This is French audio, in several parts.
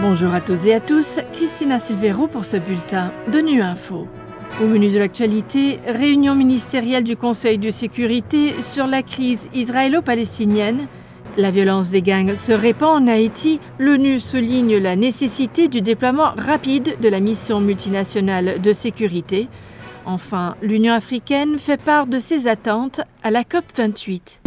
Bonjour à toutes et à tous, Christina Silvero pour ce bulletin de Nu Info. Au menu de l'actualité, réunion ministérielle du Conseil de sécurité sur la crise israélo-palestinienne. La violence des gangs se répand en Haïti. L'ONU souligne la nécessité du déploiement rapide de la mission multinationale de sécurité. Enfin, l'Union africaine fait part de ses attentes à la COP 28.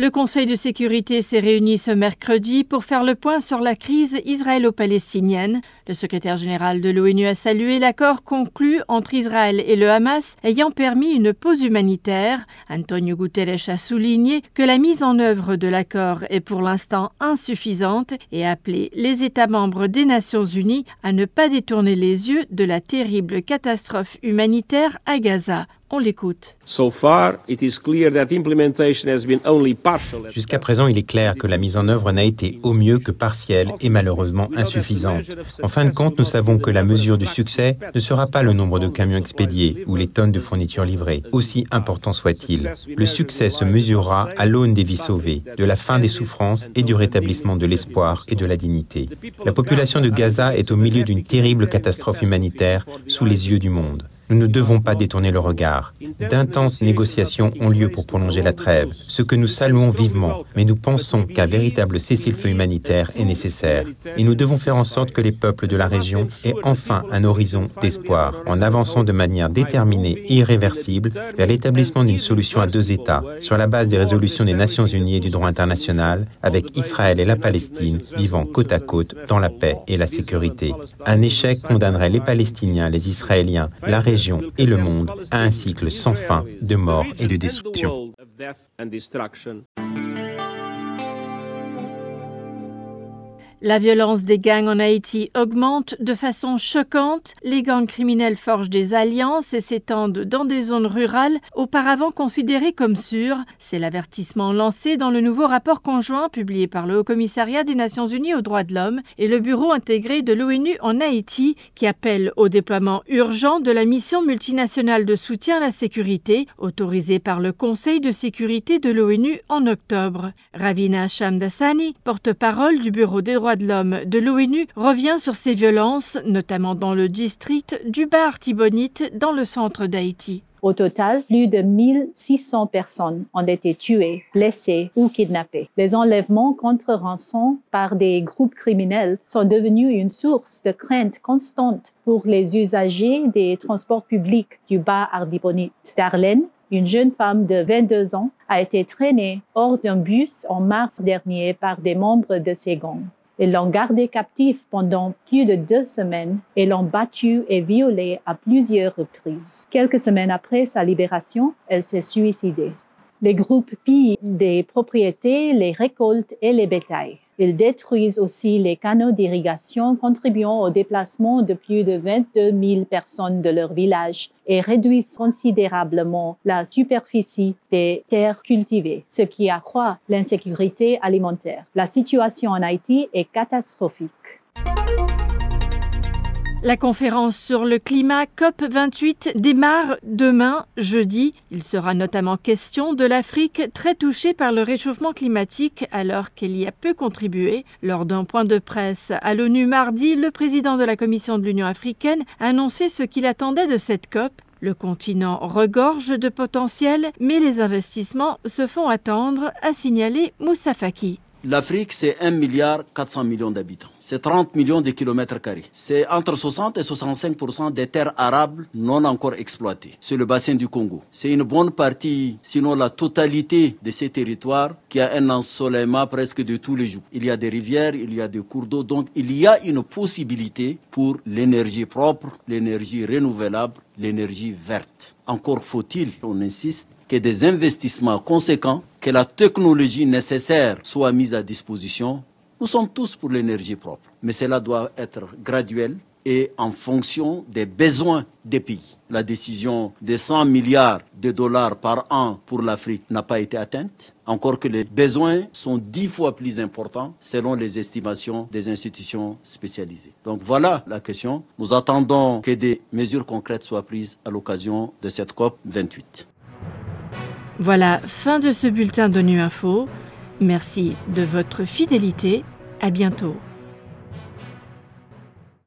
Le Conseil de sécurité s'est réuni ce mercredi pour faire le point sur la crise israélo-palestinienne. Le secrétaire général de l'ONU a salué l'accord conclu entre Israël et le Hamas ayant permis une pause humanitaire. Antonio Guterres a souligné que la mise en œuvre de l'accord est pour l'instant insuffisante et a appelé les États membres des Nations Unies à ne pas détourner les yeux de la terrible catastrophe humanitaire à Gaza. On l'écoute. Jusqu'à présent, il est clair que la mise en œuvre n'a été au mieux que partielle et malheureusement insuffisante. Fin de compte, nous savons que la mesure du succès ne sera pas le nombre de camions expédiés ou les tonnes de fournitures livrées, aussi important soit-il. Le succès se mesurera à l'aune des vies sauvées, de la fin des souffrances et du rétablissement de l'espoir et de la dignité. La population de Gaza est au milieu d'une terrible catastrophe humanitaire sous les yeux du monde. Nous ne devons pas détourner le regard. D'intenses négociations ont lieu pour prolonger la trêve, ce que nous saluons vivement, mais nous pensons qu'un véritable cessez-le-feu humanitaire est nécessaire. Et nous devons faire en sorte que les peuples de la région aient enfin un horizon d'espoir, en avançant de manière déterminée et irréversible vers l'établissement d'une solution à deux États, sur la base des résolutions des Nations Unies et du droit international, avec Israël et la Palestine vivant côte à côte dans la paix et la sécurité. Un échec condamnerait les Palestiniens, les Israéliens, la région, et le monde à un cycle sans fin de mort et de destruction. La violence des gangs en Haïti augmente de façon choquante. Les gangs criminels forgent des alliances et s'étendent dans des zones rurales auparavant considérées comme sûres. C'est l'avertissement lancé dans le nouveau rapport conjoint publié par le Haut Commissariat des Nations Unies aux droits de l'homme et le Bureau intégré de l'ONU en Haïti qui appelle au déploiement urgent de la mission multinationale de soutien à la sécurité autorisée par le Conseil de sécurité de l'ONU en octobre. Ravina Shamdasani, porte-parole du Bureau des droits de l'homme de l'ONU revient sur ces violences, notamment dans le district du Bar Tibonite dans le centre d'Haïti. Au total, plus de 1600 personnes ont été tuées, blessées ou kidnappées. Les enlèvements contre rançon par des groupes criminels sont devenus une source de crainte constante pour les usagers des transports publics du Bas Ardibonite. Darlene, une jeune femme de 22 ans, a été traînée hors d'un bus en mars dernier par des membres de ces gangs. Ils l'ont gardé captif pendant plus de deux semaines et l'ont battu et violé à plusieurs reprises. Quelques semaines après sa libération, elle s'est suicidée. Les groupes pillent des propriétés, les récoltes et les bétails. Ils détruisent aussi les canaux d'irrigation, contribuant au déplacement de plus de 22 000 personnes de leur village et réduisent considérablement la superficie des terres cultivées, ce qui accroît l'insécurité alimentaire. La situation en Haïti est catastrophique. La conférence sur le climat COP28 démarre demain, jeudi. Il sera notamment question de l'Afrique très touchée par le réchauffement climatique alors qu'elle y a peu contribué. Lors d'un point de presse à l'ONU mardi, le président de la Commission de l'Union africaine a annoncé ce qu'il attendait de cette COP. Le continent regorge de potentiel, mais les investissements se font attendre, a signalé Moussa Faki. L'Afrique, c'est 1 milliard 400 millions d'habitants. C'est 30 millions de kilomètres carrés. C'est entre 60 et 65% des terres arables non encore exploitées. C'est le bassin du Congo. C'est une bonne partie, sinon la totalité de ces territoires qui a un ensoleillement presque de tous les jours. Il y a des rivières, il y a des cours d'eau. Donc, il y a une possibilité pour l'énergie propre, l'énergie renouvelable, l'énergie verte. Encore faut-il, on insiste, que des investissements conséquents, que la technologie nécessaire soit mise à disposition. Nous sommes tous pour l'énergie propre, mais cela doit être graduel et en fonction des besoins des pays. La décision de 100 milliards de dollars par an pour l'Afrique n'a pas été atteinte, encore que les besoins sont dix fois plus importants selon les estimations des institutions spécialisées. Donc voilà la question. Nous attendons que des mesures concrètes soient prises à l'occasion de cette COP 28. Voilà, fin de ce bulletin d'ONU Info. Merci de votre fidélité. À bientôt.